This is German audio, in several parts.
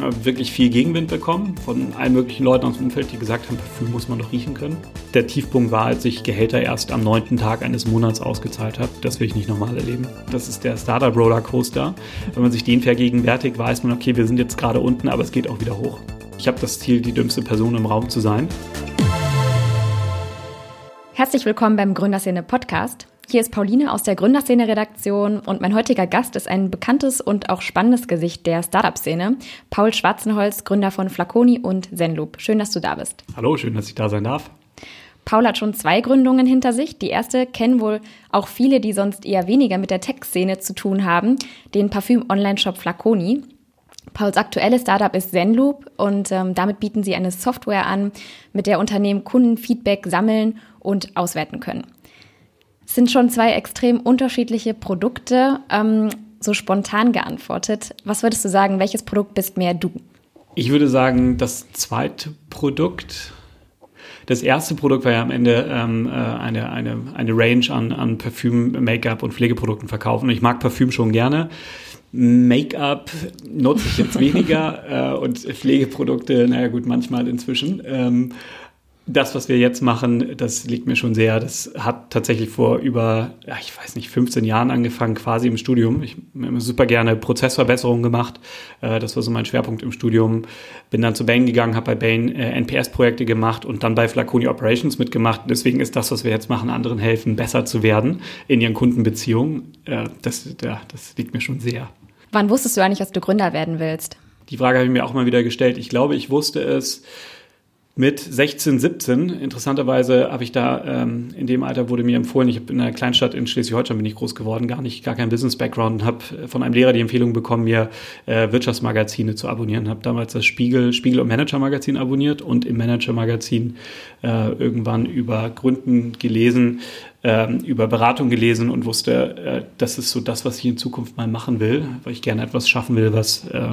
Haben wirklich viel Gegenwind bekommen von allen möglichen Leuten aus dem Umfeld, die gesagt haben, Parfüm muss man doch riechen können. Der Tiefpunkt war, als ich Gehälter erst am neunten Tag eines Monats ausgezahlt habe. Das will ich nicht nochmal erleben. Das ist der Startup Roller Coaster. Wenn man sich den vergegenwärtigt, weiß man, okay, wir sind jetzt gerade unten, aber es geht auch wieder hoch. Ich habe das Ziel, die dümmste Person im Raum zu sein. Herzlich willkommen beim Gründerszene Podcast. Hier ist Pauline aus der Gründerszene-Redaktion und mein heutiger Gast ist ein bekanntes und auch spannendes Gesicht der Startup-Szene, Paul Schwarzenholz, Gründer von Flaconi und Zenloop. Schön, dass du da bist. Hallo, schön, dass ich da sein darf. Paul hat schon zwei Gründungen hinter sich. Die erste kennen wohl auch viele, die sonst eher weniger mit der Tech-Szene zu tun haben, den Parfüm-Online-Shop Flaconi. Pauls aktuelles Startup ist Zenloop und ähm, damit bieten sie eine Software an, mit der Unternehmen Kundenfeedback sammeln und auswerten können. Sind schon zwei extrem unterschiedliche Produkte. Ähm, so spontan geantwortet. Was würdest du sagen, welches Produkt bist mehr du? Ich würde sagen, das zweite Produkt. Das erste Produkt war ja am Ende ähm, äh, eine, eine, eine Range an, an Parfüm, Make-up und Pflegeprodukten verkaufen. ich mag Parfüm schon gerne. Make-up nutze ich jetzt weniger äh, und Pflegeprodukte, naja gut, manchmal inzwischen. Ähm, das, was wir jetzt machen, das liegt mir schon sehr. Das hat tatsächlich vor über, ja, ich weiß nicht, 15 Jahren angefangen, quasi im Studium. Ich habe super gerne Prozessverbesserungen gemacht. Äh, das war so mein Schwerpunkt im Studium. Bin dann zu Bain gegangen, habe bei Bain äh, NPS-Projekte gemacht und dann bei Flaconi Operations mitgemacht. Deswegen ist das, was wir jetzt machen, anderen helfen, besser zu werden in ihren Kundenbeziehungen. Äh, das, ja, das liegt mir schon sehr. Wann wusstest du eigentlich, dass du Gründer werden willst? Die Frage habe ich mir auch mal wieder gestellt. Ich glaube, ich wusste es mit 16, 17. Interessanterweise habe ich da ähm, in dem Alter wurde mir empfohlen, ich habe in einer Kleinstadt in Schleswig-Holstein bin ich groß geworden, gar nicht, gar kein Business-Background und habe von einem Lehrer die Empfehlung bekommen, mir äh, Wirtschaftsmagazine zu abonnieren. Habe damals das Spiegel, Spiegel und Manager-Magazin abonniert und im Manager-Magazin äh, irgendwann über Gründen gelesen, äh, über Beratung gelesen und wusste, äh, das ist so das, was ich in Zukunft mal machen will, weil ich gerne etwas schaffen will, was äh,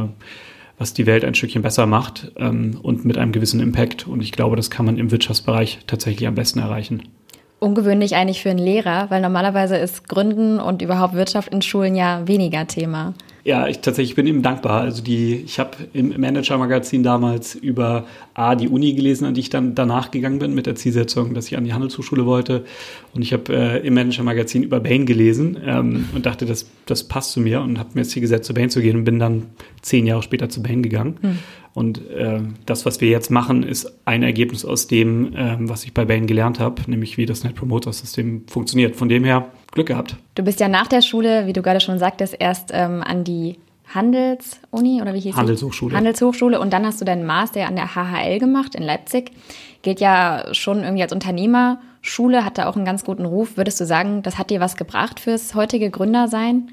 was die Welt ein Stückchen besser macht ähm, und mit einem gewissen Impact. Und ich glaube, das kann man im Wirtschaftsbereich tatsächlich am besten erreichen. Ungewöhnlich eigentlich für einen Lehrer, weil normalerweise ist Gründen und überhaupt Wirtschaft in Schulen ja weniger Thema. Ja, ich tatsächlich bin ihm dankbar. Also die, ich habe im Manager-Magazin damals über A, die Uni gelesen, an die ich dann danach gegangen bin, mit der Zielsetzung, dass ich an die Handelshochschule wollte. Und ich habe äh, im Manager-Magazin über Bain gelesen ähm, und dachte, das, das passt zu mir und habe mir das Ziel gesetzt, zu Bain zu gehen und bin dann zehn Jahre später zu Bain gegangen. Hm. Und äh, das, was wir jetzt machen, ist ein Ergebnis aus dem, äh, was ich bei Bain gelernt habe, nämlich wie das Net Promoter System funktioniert. Von dem her Glück gehabt. Du bist ja nach der Schule, wie du gerade schon sagtest, erst ähm, an die Handelsuni oder wie hieß Handelshochschule. Die? Handelshochschule und dann hast du deinen Master an der HHL gemacht in Leipzig. Gilt ja schon irgendwie als Unternehmerschule, hat da auch einen ganz guten Ruf. Würdest du sagen, das hat dir was gebracht fürs heutige Gründersein?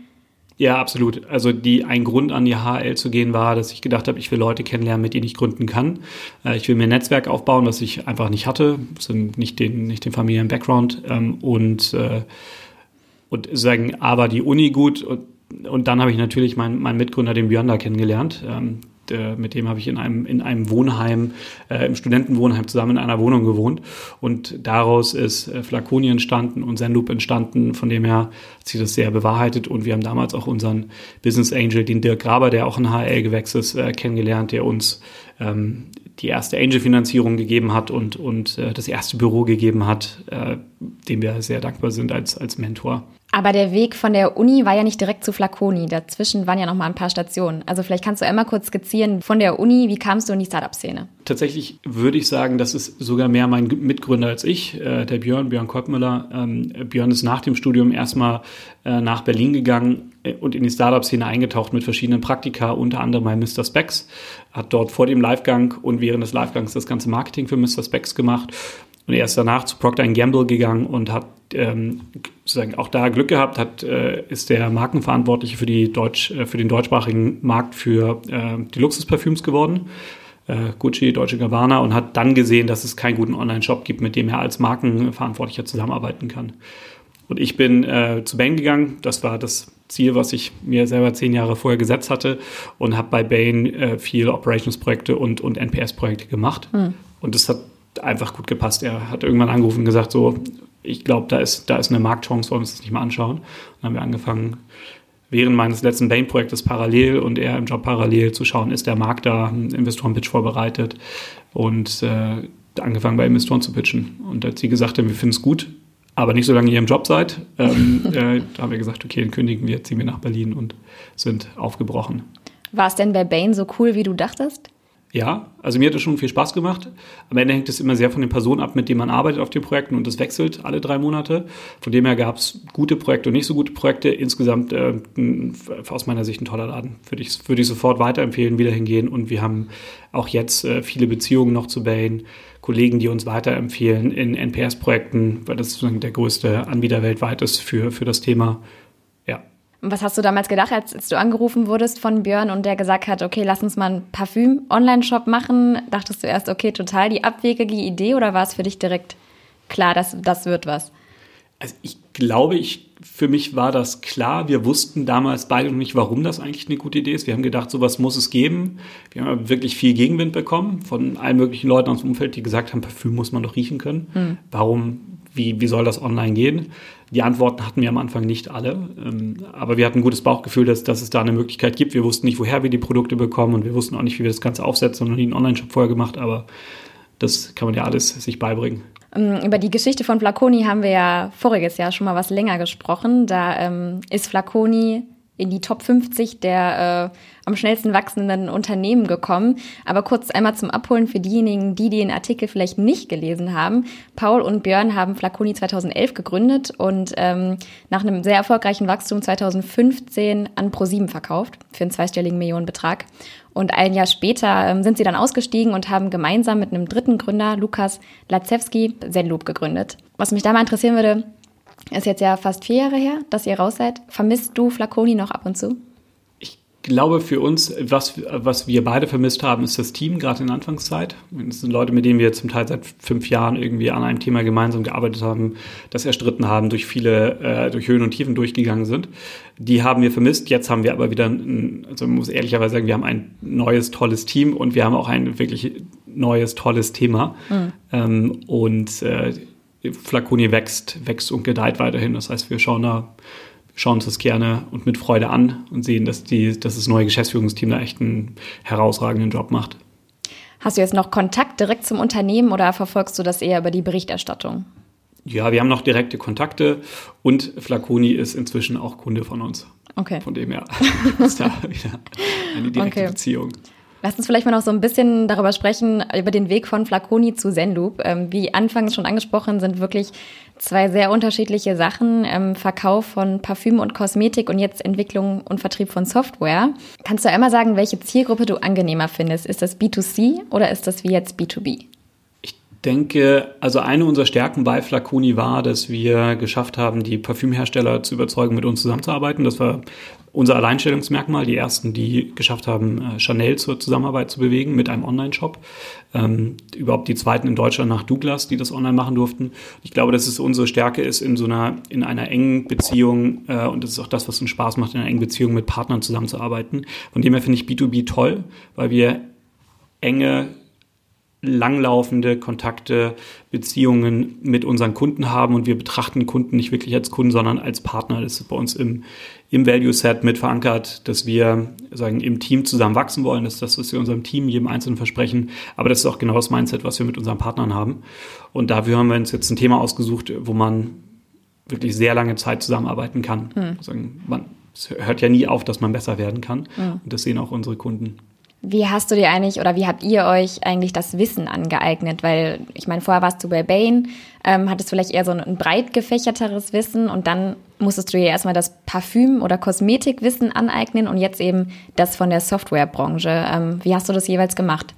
Ja, absolut. Also die ein Grund an die HL zu gehen war, dass ich gedacht habe, ich will Leute kennenlernen, mit denen ich gründen kann. Äh, ich will mir ein Netzwerk aufbauen, was ich einfach nicht hatte, also nicht den nicht den familiären Background ähm, und äh, und sagen, aber die Uni gut und, und dann habe ich natürlich meinen mein Mitgründer, den Björn, da kennengelernt. Ähm, mit dem habe ich in einem, in einem Wohnheim, äh, im Studentenwohnheim zusammen in einer Wohnung gewohnt. Und daraus ist äh, Flaconi entstanden und Zenloop entstanden. Von dem her hat sich das sehr bewahrheitet. Und wir haben damals auch unseren Business Angel, den Dirk Graber, der auch in HL gewechselt ist, äh, kennengelernt, der uns ähm, die erste Angel-Finanzierung gegeben hat und, und äh, das erste Büro gegeben hat, äh, dem wir sehr dankbar sind als, als Mentor. Aber der Weg von der Uni war ja nicht direkt zu Flaconi. Dazwischen waren ja noch mal ein paar Stationen. Also vielleicht kannst du einmal kurz skizzieren von der Uni, wie kamst du in die Startup-Szene? Tatsächlich würde ich sagen, das ist sogar mehr mein Mitgründer als ich, äh, der Björn, Björn Kolpmüller. Ähm, Björn ist nach dem Studium erstmal äh, nach Berlin gegangen und in die Startup-Szene eingetaucht mit verschiedenen Praktika, unter anderem bei Mr. Specs. Hat dort vor dem Livegang und während des Livegangs das ganze Marketing für Mr. Specs gemacht und er ist danach zu Procter Gamble gegangen und hat ähm, sozusagen auch da Glück gehabt, hat, äh, ist der Markenverantwortliche für, die Deutsch, äh, für den deutschsprachigen Markt für äh, die Luxusparfüms geworden. Äh, Gucci, Deutsche Gabbana und hat dann gesehen, dass es keinen guten Online-Shop gibt, mit dem er als Markenverantwortlicher zusammenarbeiten kann. Und ich bin äh, zu Bain gegangen. Das war das Ziel, was ich mir selber zehn Jahre vorher gesetzt hatte und habe bei Bain äh, viel Operations-Projekte und, und NPS-Projekte gemacht. Mhm. Und das hat einfach gut gepasst. Er hat irgendwann angerufen und gesagt, so, ich glaube, da ist, da ist eine Marktchance, wollen wir uns das nicht mal anschauen. Dann haben wir angefangen, während meines letzten Bain-Projektes parallel und eher im Job parallel zu schauen, ist der Markt da, Investoren-Pitch vorbereitet und äh, angefangen bei Investoren zu pitchen. Und als sie gesagt haben, wir finden es gut, aber nicht so lange ihr im Job seid, ähm, äh, da haben wir gesagt, okay, dann kündigen wir, ziehen wir nach Berlin und sind aufgebrochen. War es denn bei Bain so cool, wie du dachtest? Ja, also mir hat es schon viel Spaß gemacht. Am Ende hängt es immer sehr von den Personen ab, mit denen man arbeitet auf den Projekten und das wechselt alle drei Monate. Von dem her gab es gute Projekte und nicht so gute Projekte. Insgesamt äh, aus meiner Sicht ein toller Laden. Würde ich, würde ich sofort weiterempfehlen, wieder hingehen. Und wir haben auch jetzt äh, viele Beziehungen noch zu Bain, Kollegen, die uns weiterempfehlen in NPS-Projekten, weil das sozusagen der größte Anbieter weltweit ist für, für das Thema. Und was hast du damals gedacht, als, als, du angerufen wurdest von Björn und der gesagt hat, okay, lass uns mal einen Parfüm-Online-Shop machen? Dachtest du erst, okay, total die abwegige Idee oder war es für dich direkt klar, dass das wird was? Also ich glaube, ich, für mich war das klar. Wir wussten damals beide noch nicht, warum das eigentlich eine gute Idee ist. Wir haben gedacht, sowas muss es geben. Wir haben wirklich viel Gegenwind bekommen von allen möglichen Leuten aus dem Umfeld, die gesagt haben, Parfüm muss man doch riechen können. Hm. Warum, wie, wie soll das online gehen? Die Antworten hatten wir am Anfang nicht alle, ähm, aber wir hatten ein gutes Bauchgefühl, dass, dass es da eine Möglichkeit gibt. Wir wussten nicht, woher wir die Produkte bekommen und wir wussten auch nicht, wie wir das Ganze aufsetzen und noch nie einen Online-Shop vorher gemacht, aber das kann man ja alles sich beibringen. Ähm, über die Geschichte von Flaconi haben wir ja voriges Jahr schon mal was länger gesprochen. Da ähm, ist Flaconi in die Top 50 der äh, am schnellsten wachsenden Unternehmen gekommen. Aber kurz einmal zum Abholen für diejenigen, die den Artikel vielleicht nicht gelesen haben. Paul und Björn haben Flaconi 2011 gegründet und ähm, nach einem sehr erfolgreichen Wachstum 2015 an ProSieben verkauft für einen zweistelligen Millionenbetrag. Und ein Jahr später ähm, sind sie dann ausgestiegen und haben gemeinsam mit einem dritten Gründer, Lukas Latzewski, Zenloop gegründet. Was mich da mal interessieren würde, ist jetzt ja fast vier Jahre her, dass ihr raus seid. Vermisst du Flaconi noch ab und zu? Ich glaube für uns, was, was wir beide vermisst haben, ist das Team, gerade in der Anfangszeit. Das sind Leute, mit denen wir zum Teil seit fünf Jahren irgendwie an einem Thema gemeinsam gearbeitet haben, das erstritten haben, durch viele, äh, durch Höhen und Tiefen durchgegangen sind. Die haben wir vermisst. Jetzt haben wir aber wieder, ein, also man muss ehrlicherweise sagen, wir haben ein neues, tolles Team und wir haben auch ein wirklich neues, tolles Thema. Mhm. Ähm, und äh, Flaconi wächst, wächst und gedeiht weiterhin. Das heißt, wir schauen da, schauen uns das gerne und mit Freude an und sehen, dass, die, dass das neue Geschäftsführungsteam da echt einen herausragenden Job macht. Hast du jetzt noch Kontakt direkt zum Unternehmen oder verfolgst du das eher über die Berichterstattung? Ja, wir haben noch direkte Kontakte und Flaconi ist inzwischen auch Kunde von uns. Okay. Von dem her ist da wieder eine direkte okay. Beziehung. Lass uns vielleicht mal noch so ein bisschen darüber sprechen, über den Weg von Flaconi zu Zenloop. Ähm, wie anfangs schon angesprochen, sind wirklich zwei sehr unterschiedliche Sachen. Ähm, Verkauf von Parfüm und Kosmetik und jetzt Entwicklung und Vertrieb von Software. Kannst du einmal sagen, welche Zielgruppe du angenehmer findest? Ist das B2C oder ist das wie jetzt B2B? Denke, also eine unserer Stärken bei Flaconi war, dass wir geschafft haben, die Parfümhersteller zu überzeugen, mit uns zusammenzuarbeiten. Das war unser Alleinstellungsmerkmal. Die ersten, die geschafft haben, äh, Chanel zur Zusammenarbeit zu bewegen mit einem Online-Shop. Ähm, überhaupt die zweiten in Deutschland nach Douglas, die das online machen durften. Ich glaube, dass es unsere Stärke ist, in so einer, in einer engen Beziehung, äh, und das ist auch das, was uns Spaß macht, in einer engen Beziehung mit Partnern zusammenzuarbeiten. Von dem her finde ich B2B toll, weil wir enge langlaufende Kontakte, Beziehungen mit unseren Kunden haben und wir betrachten Kunden nicht wirklich als Kunden, sondern als Partner. Das ist bei uns im, im Value Set mit verankert, dass wir sagen, im Team zusammen wachsen wollen. Das ist das, was wir unserem Team, jedem Einzelnen versprechen. Aber das ist auch genau das Mindset, was wir mit unseren Partnern haben. Und dafür haben wir uns jetzt ein Thema ausgesucht, wo man wirklich sehr lange Zeit zusammenarbeiten kann. Mhm. Also man, es hört ja nie auf, dass man besser werden kann. Mhm. Und das sehen auch unsere Kunden. Wie hast du dir eigentlich oder wie habt ihr euch eigentlich das Wissen angeeignet? Weil ich meine, vorher warst du bei Bain, ähm, hattest vielleicht eher so ein, ein breit gefächerteres Wissen und dann musstest du dir erstmal das Parfüm- oder Kosmetikwissen aneignen und jetzt eben das von der Softwarebranche. Ähm, wie hast du das jeweils gemacht?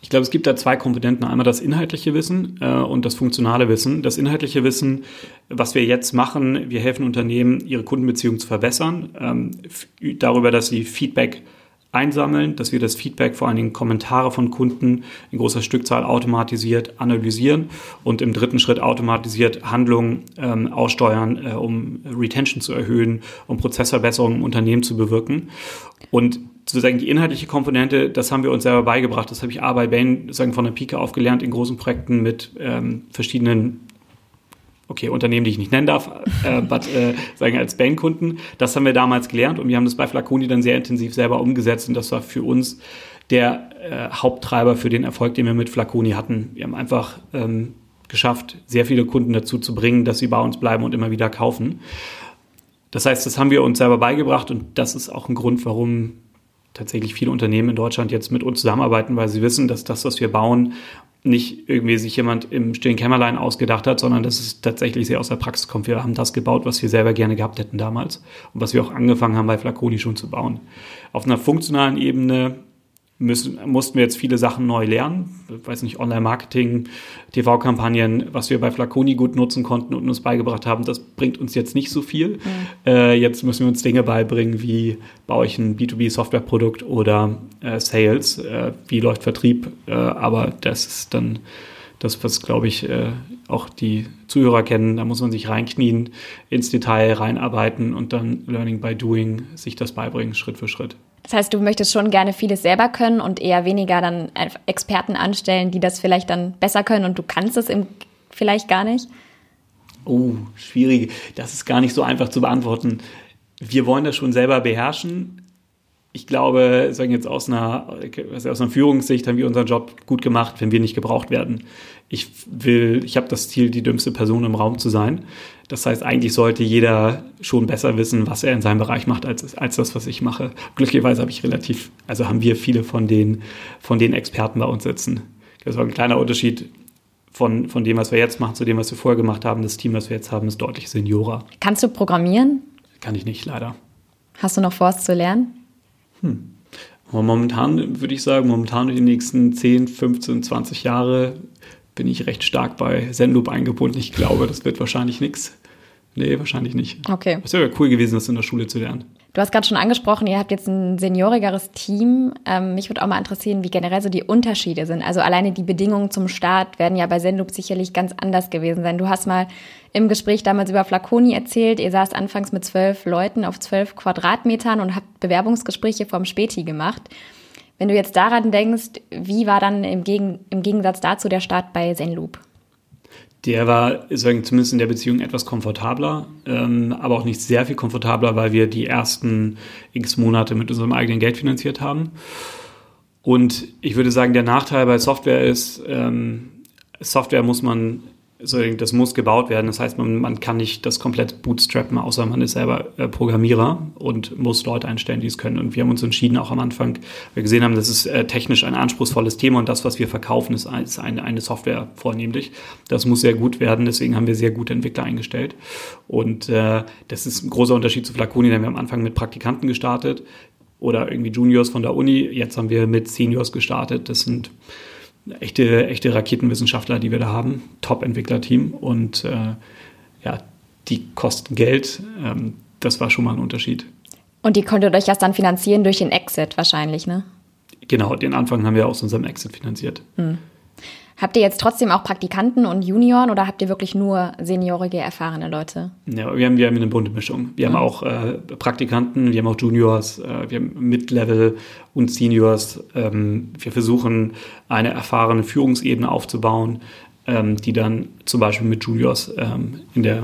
Ich glaube, es gibt da zwei Komponenten. Einmal das inhaltliche Wissen äh, und das funktionale Wissen. Das inhaltliche Wissen, was wir jetzt machen, wir helfen Unternehmen, ihre Kundenbeziehungen zu verbessern, ähm, darüber, dass sie Feedback einsammeln, dass wir das Feedback, vor allen Dingen Kommentare von Kunden in großer Stückzahl automatisiert analysieren und im dritten Schritt automatisiert Handlungen ähm, aussteuern, äh, um Retention zu erhöhen, um Prozessverbesserungen im Unternehmen zu bewirken. Und sozusagen die inhaltliche Komponente, das haben wir uns selber beigebracht. Das habe ich A bei Bain sozusagen von der Pike aufgelernt in großen Projekten mit ähm, verschiedenen okay, Unternehmen, die ich nicht nennen darf, äh, but, äh, sagen als Bankkunden. Das haben wir damals gelernt und wir haben das bei Flaconi dann sehr intensiv selber umgesetzt und das war für uns der äh, Haupttreiber für den Erfolg, den wir mit Flaconi hatten. Wir haben einfach ähm, geschafft, sehr viele Kunden dazu zu bringen, dass sie bei uns bleiben und immer wieder kaufen. Das heißt, das haben wir uns selber beigebracht und das ist auch ein Grund, warum tatsächlich viele Unternehmen in Deutschland jetzt mit uns zusammenarbeiten, weil sie wissen, dass das, was wir bauen, nicht irgendwie sich jemand im stillen Kämmerlein ausgedacht hat, sondern dass es tatsächlich sehr aus der Praxis kommt. Wir haben das gebaut, was wir selber gerne gehabt hätten damals und was wir auch angefangen haben bei Flaconi schon zu bauen. Auf einer funktionalen Ebene müssen, mussten wir jetzt viele Sachen neu lernen. Ich weiß nicht, Online-Marketing, TV-Kampagnen, was wir bei Flaconi gut nutzen konnten und uns beigebracht haben, das bringt uns jetzt nicht so viel. Mhm. Äh, jetzt müssen wir uns Dinge beibringen, wie baue ich ein B2B-Softwareprodukt oder äh, Sales, äh, wie läuft Vertrieb. Äh, aber das ist dann das, was, glaube ich, äh, auch die Zuhörer kennen. Da muss man sich reinknien, ins Detail reinarbeiten und dann Learning by Doing sich das beibringen, Schritt für Schritt. Das heißt, du möchtest schon gerne vieles selber können und eher weniger dann Experten anstellen, die das vielleicht dann besser können und du kannst es vielleicht gar nicht? Oh, schwierig. Das ist gar nicht so einfach zu beantworten. Wir wollen das schon selber beherrschen ich glaube, sagen jetzt aus einer, aus einer Führungssicht haben wir unseren Job gut gemacht, wenn wir nicht gebraucht werden. Ich will, ich habe das Ziel, die dümmste Person im Raum zu sein. Das heißt, eigentlich sollte jeder schon besser wissen, was er in seinem Bereich macht, als, als das, was ich mache. Glücklicherweise habe ich relativ, also haben wir viele von den, von den Experten bei uns sitzen. Das war ein kleiner Unterschied von, von dem, was wir jetzt machen, zu dem, was wir vorher gemacht haben. Das Team, was wir jetzt haben, ist deutlich seniorer. Kannst du programmieren? Kann ich nicht, leider. Hast du noch vor, es zu lernen? Hm. Momentan würde ich sagen, momentan in den nächsten 10, 15, 20 Jahre bin ich recht stark bei Zenloop eingebunden. Ich glaube, das wird wahrscheinlich nichts. Nee, wahrscheinlich nicht. Okay. Es wäre cool gewesen, das in der Schule zu lernen. Du hast gerade schon angesprochen, ihr habt jetzt ein seniorigeres Team. Ähm, mich würde auch mal interessieren, wie generell so die Unterschiede sind. Also alleine die Bedingungen zum Start werden ja bei Zenloop sicherlich ganz anders gewesen sein. Du hast mal im Gespräch damals über Flaconi erzählt, ihr saßt anfangs mit zwölf Leuten auf zwölf Quadratmetern und habt Bewerbungsgespräche vom Späti gemacht. Wenn du jetzt daran denkst, wie war dann im, Gegen im Gegensatz dazu der Start bei Zenloop? Der war sagen, zumindest in der Beziehung etwas komfortabler, ähm, aber auch nicht sehr viel komfortabler, weil wir die ersten x Monate mit unserem eigenen Geld finanziert haben. Und ich würde sagen, der Nachteil bei Software ist, ähm, Software muss man das muss gebaut werden. Das heißt, man, man kann nicht das komplett bootstrappen, außer man ist selber äh, Programmierer und muss Leute einstellen, die es können. Und wir haben uns entschieden, auch am Anfang, wir gesehen haben, das ist äh, technisch ein anspruchsvolles Thema und das, was wir verkaufen, ist, ist eine, eine Software vornehmlich. Das muss sehr gut werden, deswegen haben wir sehr gute Entwickler eingestellt. Und äh, das ist ein großer Unterschied zu Flaconi, denn wir am Anfang mit Praktikanten gestartet oder irgendwie Juniors von der Uni. Jetzt haben wir mit Seniors gestartet. Das sind echte, echte Raketenwissenschaftler, die wir da haben, Top-Entwicklerteam und äh, ja, die kosten Geld. Ähm, das war schon mal ein Unterschied. Und die konntet euch erst dann finanzieren durch den Exit wahrscheinlich, ne? Genau, den Anfang haben wir aus unserem Exit finanziert. Hm. Habt ihr jetzt trotzdem auch Praktikanten und Junioren oder habt ihr wirklich nur seniorige, erfahrene Leute? Ja, wir haben, wir haben eine bunte Mischung. Wir mhm. haben auch äh, Praktikanten, wir haben auch Juniors, äh, wir haben Mid-Level und Seniors. Ähm, wir versuchen, eine erfahrene Führungsebene aufzubauen, ähm, die dann zum Beispiel mit Juniors ähm, in der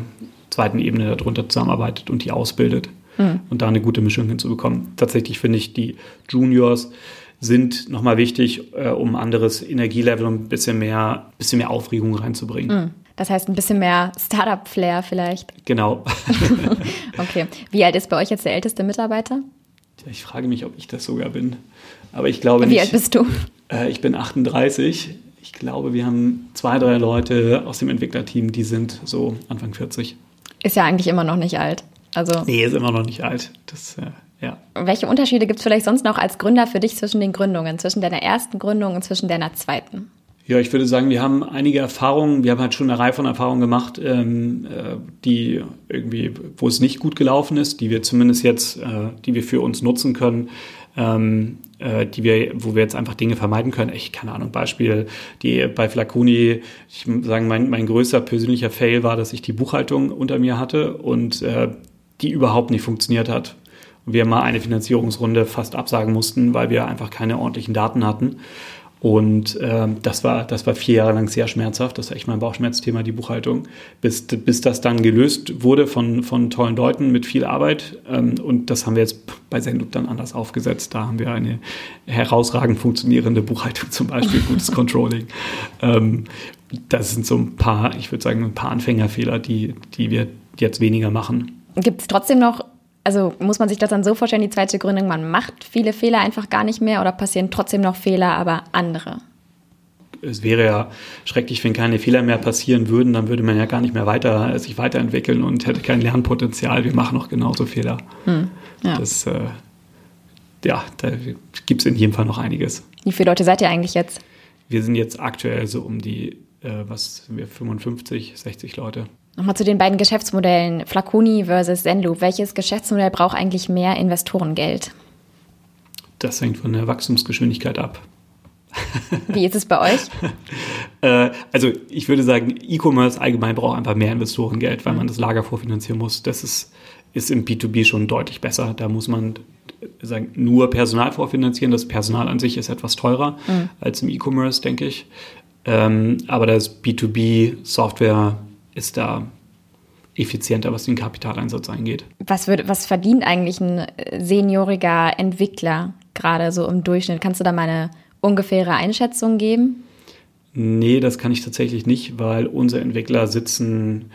zweiten Ebene darunter zusammenarbeitet und die ausbildet. Mhm. Und da eine gute Mischung hinzubekommen. Tatsächlich finde ich die Juniors sind nochmal wichtig, äh, um anderes Energielevel und ein bisschen mehr, bisschen mehr Aufregung reinzubringen. Mhm. Das heißt ein bisschen mehr Startup-Flair vielleicht. Genau. okay. Wie alt ist bei euch jetzt der älteste Mitarbeiter? Ich frage mich, ob ich das sogar bin. Aber ich glaube Wie nicht. alt bist du? Äh, ich bin 38. Ich glaube, wir haben zwei, drei Leute aus dem Entwicklerteam, die sind so Anfang 40. Ist ja eigentlich immer noch nicht alt. Also nee, ist immer noch nicht alt. Das, äh, ja. Welche Unterschiede gibt es vielleicht sonst noch als Gründer für dich zwischen den Gründungen, zwischen deiner ersten Gründung und zwischen deiner zweiten? Ja, ich würde sagen, wir haben einige Erfahrungen, wir haben halt schon eine Reihe von Erfahrungen gemacht, ähm, äh, die irgendwie, wo es nicht gut gelaufen ist, die wir zumindest jetzt, äh, die wir für uns nutzen können, ähm, äh, die wir, wo wir jetzt einfach Dinge vermeiden können. Ich keine Ahnung, Beispiel, die bei Flaconi, ich muss sagen, mein, mein größter persönlicher Fail war, dass ich die Buchhaltung unter mir hatte und äh, die überhaupt nicht funktioniert hat wir mal eine Finanzierungsrunde fast absagen mussten, weil wir einfach keine ordentlichen Daten hatten. Und äh, das, war, das war vier Jahre lang sehr schmerzhaft. Das war echt mein Bauchschmerzthema, die Buchhaltung. Bis, bis das dann gelöst wurde von, von tollen Leuten mit viel Arbeit. Ähm, und das haben wir jetzt bei Sendub dann anders aufgesetzt. Da haben wir eine herausragend funktionierende Buchhaltung zum Beispiel, gutes Controlling. Ähm, das sind so ein paar, ich würde sagen, ein paar Anfängerfehler, die, die wir jetzt weniger machen. Gibt es trotzdem noch also muss man sich das dann so vorstellen, die zweite Gründung, man macht viele Fehler einfach gar nicht mehr oder passieren trotzdem noch Fehler, aber andere? Es wäre ja schrecklich, wenn keine Fehler mehr passieren würden, dann würde man ja gar nicht mehr weiter, sich weiterentwickeln und hätte kein Lernpotenzial. Wir machen noch genauso Fehler. Hm, ja. Das, äh, ja, da gibt es in jedem Fall noch einiges. Wie viele Leute seid ihr eigentlich jetzt? Wir sind jetzt aktuell so um die, äh, was, wir 55, 60 Leute. Nochmal zu den beiden Geschäftsmodellen, Flaconi versus Zenloop. Welches Geschäftsmodell braucht eigentlich mehr Investorengeld? Das hängt von der Wachstumsgeschwindigkeit ab. Wie ist es bei euch? Äh, also ich würde sagen, E-Commerce allgemein braucht einfach mehr Investorengeld, weil man das Lager vorfinanzieren muss. Das ist, ist im B2B schon deutlich besser. Da muss man sagen, nur Personal vorfinanzieren. Das Personal an sich ist etwas teurer mhm. als im E-Commerce, denke ich. Ähm, aber das B2B-Software ist da effizienter, was den Kapitaleinsatz angeht. Was, wird, was verdient eigentlich ein äh, senioriger Entwickler gerade so im Durchschnitt? Kannst du da mal eine ungefähre Einschätzung geben? Nee, das kann ich tatsächlich nicht, weil unsere Entwickler sitzen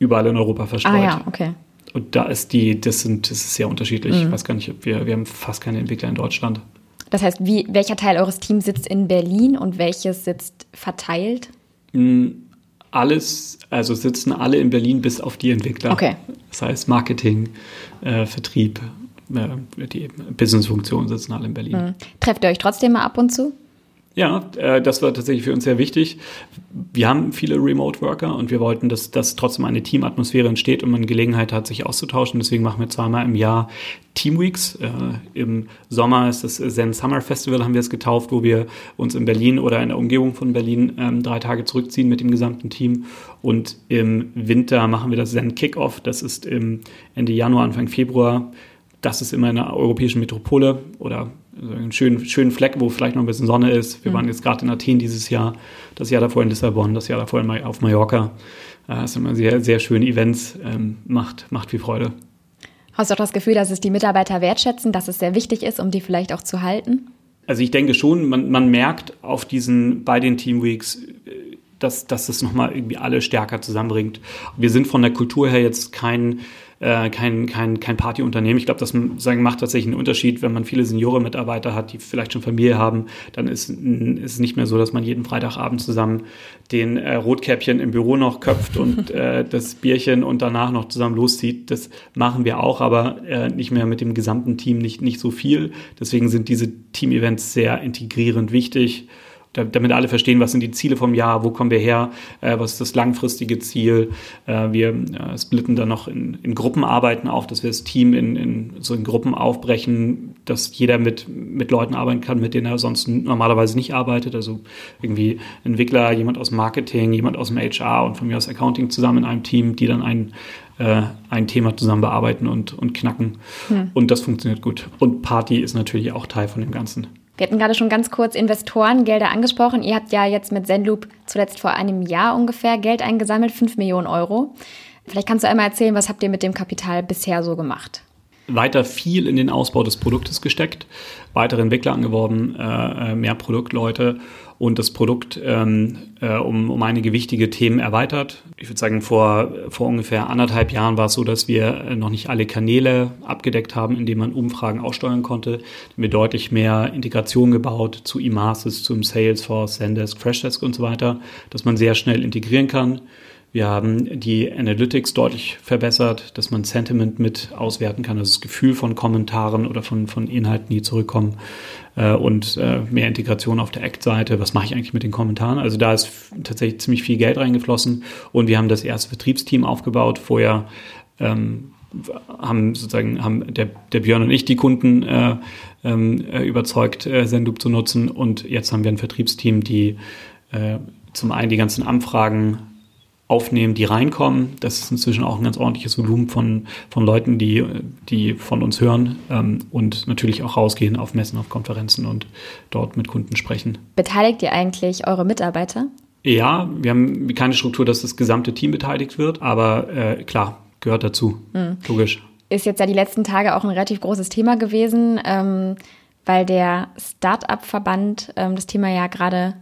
überall in Europa verstreut. Ah ja, okay. Und da ist die, das sind, das ist sehr unterschiedlich. Mhm. Ich weiß gar nicht, wir, wir haben fast keine Entwickler in Deutschland. Das heißt, wie, welcher Teil eures Teams sitzt in Berlin und welches sitzt verteilt? Mhm alles, also sitzen alle in Berlin bis auf die Entwickler. Okay. Das heißt Marketing, äh, Vertrieb, äh, die Businessfunktionen sitzen alle in Berlin. Mhm. Trefft ihr euch trotzdem mal ab und zu? Ja, äh, das war tatsächlich für uns sehr wichtig. Wir haben viele Remote-Worker und wir wollten, dass, dass trotzdem eine Teamatmosphäre entsteht und man Gelegenheit hat, sich auszutauschen. Deswegen machen wir zweimal im Jahr Teamweeks. Äh, Im Sommer ist das Zen Summer Festival, haben wir es getauft, wo wir uns in Berlin oder in der Umgebung von Berlin ähm, drei Tage zurückziehen mit dem gesamten Team. Und im Winter machen wir das Zen Kickoff. Das ist Ende Januar, Anfang Februar. Das ist immer in einer europäischen Metropole oder einen schönen, schönen Fleck, wo vielleicht noch ein bisschen Sonne ist. Wir mhm. waren jetzt gerade in Athen dieses Jahr, das Jahr davor in Lissabon, das Jahr davor auf Mallorca. Das sind immer sehr, sehr schöne Events, ähm, macht, macht viel Freude. Hast du auch das Gefühl, dass es die Mitarbeiter wertschätzen, dass es sehr wichtig ist, um die vielleicht auch zu halten? Also ich denke schon, man, man merkt auf diesen, bei den Teamweeks, äh, dass, dass das nochmal irgendwie alle stärker zusammenbringt. Wir sind von der Kultur her jetzt kein äh, kein, kein, kein Partyunternehmen. Ich glaube, das sagen, macht tatsächlich einen Unterschied, wenn man viele Seniore-Mitarbeiter hat, die vielleicht schon Familie haben, dann ist, ist es nicht mehr so, dass man jeden Freitagabend zusammen den äh, Rotkäppchen im Büro noch köpft und äh, das Bierchen und danach noch zusammen loszieht. Das machen wir auch, aber äh, nicht mehr mit dem gesamten Team, nicht, nicht so viel. Deswegen sind diese Team-Events sehr integrierend wichtig damit alle verstehen, was sind die Ziele vom Jahr, wo kommen wir her, äh, was ist das langfristige Ziel. Äh, wir äh, splitten dann noch in, in Gruppenarbeiten auf, dass wir das Team in, in, so in Gruppen aufbrechen, dass jeder mit, mit Leuten arbeiten kann, mit denen er sonst normalerweise nicht arbeitet. Also irgendwie Entwickler, jemand aus Marketing, jemand aus dem HR und von mir aus Accounting zusammen in einem Team, die dann ein, äh, ein Thema zusammen bearbeiten und, und knacken. Hm. Und das funktioniert gut. Und Party ist natürlich auch Teil von dem Ganzen. Wir hatten gerade schon ganz kurz Investorengelder angesprochen. Ihr habt ja jetzt mit Zenloop zuletzt vor einem Jahr ungefähr Geld eingesammelt, 5 Millionen Euro. Vielleicht kannst du einmal erzählen, was habt ihr mit dem Kapital bisher so gemacht? Weiter viel in den Ausbau des Produktes gesteckt, weitere Entwickler angeworben, äh, äh mehr Produktleute und das Produkt ähm, äh, um, um einige wichtige Themen erweitert. Ich würde sagen, vor, vor ungefähr anderthalb Jahren war es so, dass wir äh, noch nicht alle Kanäle abgedeckt haben, in denen man Umfragen aussteuern konnte. Wir deutlich mehr Integration gebaut zu eMasis, zum Salesforce, Zendesk, Crashdesk und so weiter, dass man sehr schnell integrieren kann. Wir haben die Analytics deutlich verbessert, dass man Sentiment mit auswerten kann, also das Gefühl von Kommentaren oder von, von Inhalten, die zurückkommen äh, und äh, mehr Integration auf der Act-Seite. Was mache ich eigentlich mit den Kommentaren? Also da ist tatsächlich ziemlich viel Geld reingeflossen und wir haben das erste Vertriebsteam aufgebaut. Vorher ähm, haben sozusagen haben der, der Björn und ich die Kunden äh, ähm, äh, überzeugt, äh, Sendub zu nutzen und jetzt haben wir ein Vertriebsteam, die äh, zum einen die ganzen Anfragen aufnehmen, die reinkommen. Das ist inzwischen auch ein ganz ordentliches Volumen von, von Leuten, die, die von uns hören ähm, und natürlich auch rausgehen auf Messen, auf Konferenzen und dort mit Kunden sprechen. Beteiligt ihr eigentlich eure Mitarbeiter? Ja, wir haben keine Struktur, dass das gesamte Team beteiligt wird, aber äh, klar, gehört dazu. Mhm. Logisch. Ist jetzt ja die letzten Tage auch ein relativ großes Thema gewesen, ähm, weil der Start-up-Verband ähm, das Thema ja gerade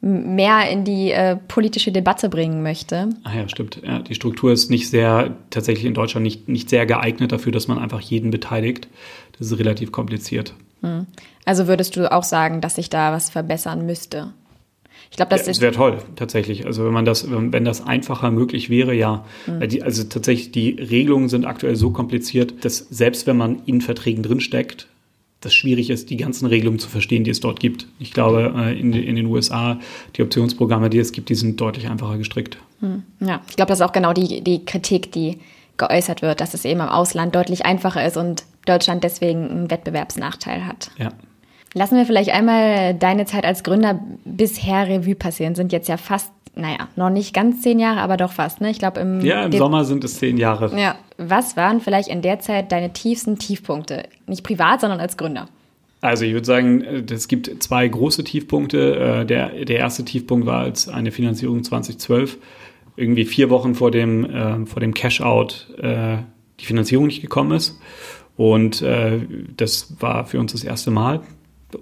mehr in die äh, politische Debatte bringen möchte. Ah ja, stimmt. Ja, die Struktur ist nicht sehr, tatsächlich in Deutschland nicht, nicht sehr geeignet dafür, dass man einfach jeden beteiligt. Das ist relativ kompliziert. Hm. Also würdest du auch sagen, dass sich da was verbessern müsste? Ich glaube, das, ja, das wäre toll, tatsächlich. Also wenn man das, wenn das einfacher möglich wäre, ja. Mhm. Die, also tatsächlich, die Regelungen sind aktuell so kompliziert, dass selbst wenn man in Verträgen drinsteckt, das schwierig ist, die ganzen Regelungen zu verstehen, die es dort gibt. Ich glaube, äh, in, in den USA, die Optionsprogramme, die es gibt, die sind deutlich einfacher gestrickt. Hm. Ja, ich glaube, das ist auch genau die, die Kritik, die geäußert wird, dass es eben im Ausland deutlich einfacher ist und Deutschland deswegen einen Wettbewerbsnachteil hat. Ja. Lassen wir vielleicht einmal deine Zeit als Gründer bisher Revue passieren. Sind jetzt ja fast naja, noch nicht ganz zehn Jahre, aber doch fast, ne? Ich glaube im Ja, im Sommer sind es zehn Jahre. Ja. Was waren vielleicht in der Zeit deine tiefsten Tiefpunkte? Nicht privat, sondern als Gründer. Also ich würde sagen, es gibt zwei große Tiefpunkte. Äh, der, der erste Tiefpunkt war, als eine Finanzierung 2012 irgendwie vier Wochen vor dem, äh, vor dem Cash-out äh, die Finanzierung nicht gekommen ist. Und äh, das war für uns das erste Mal.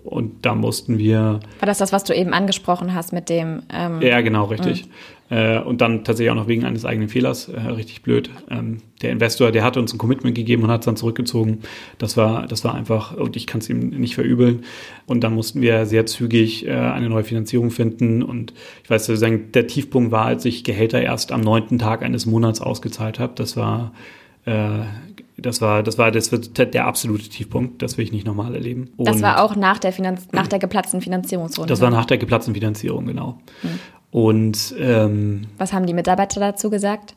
Und da mussten wir. War das das, was du eben angesprochen hast mit dem. Ähm, ja, genau, richtig. Mhm. Äh, und dann tatsächlich auch noch wegen eines eigenen Fehlers, äh, richtig blöd. Ähm, der Investor, der hat uns ein Commitment gegeben und hat es dann zurückgezogen. Das war, das war einfach, und ich kann es ihm nicht verübeln. Und dann mussten wir sehr zügig äh, eine neue Finanzierung finden. Und ich weiß sozusagen, der Tiefpunkt war, als ich Gehälter erst am neunten Tag eines Monats ausgezahlt habe. Das war äh, das war, das war, das wird der absolute Tiefpunkt. Das will ich nicht nochmal erleben. Und das war auch nach der, Finanz nach der geplatzten Finanzierungsrunde. Das war nach der geplatzten Finanzierung, genau. Hm. Und ähm, was haben die Mitarbeiter dazu gesagt?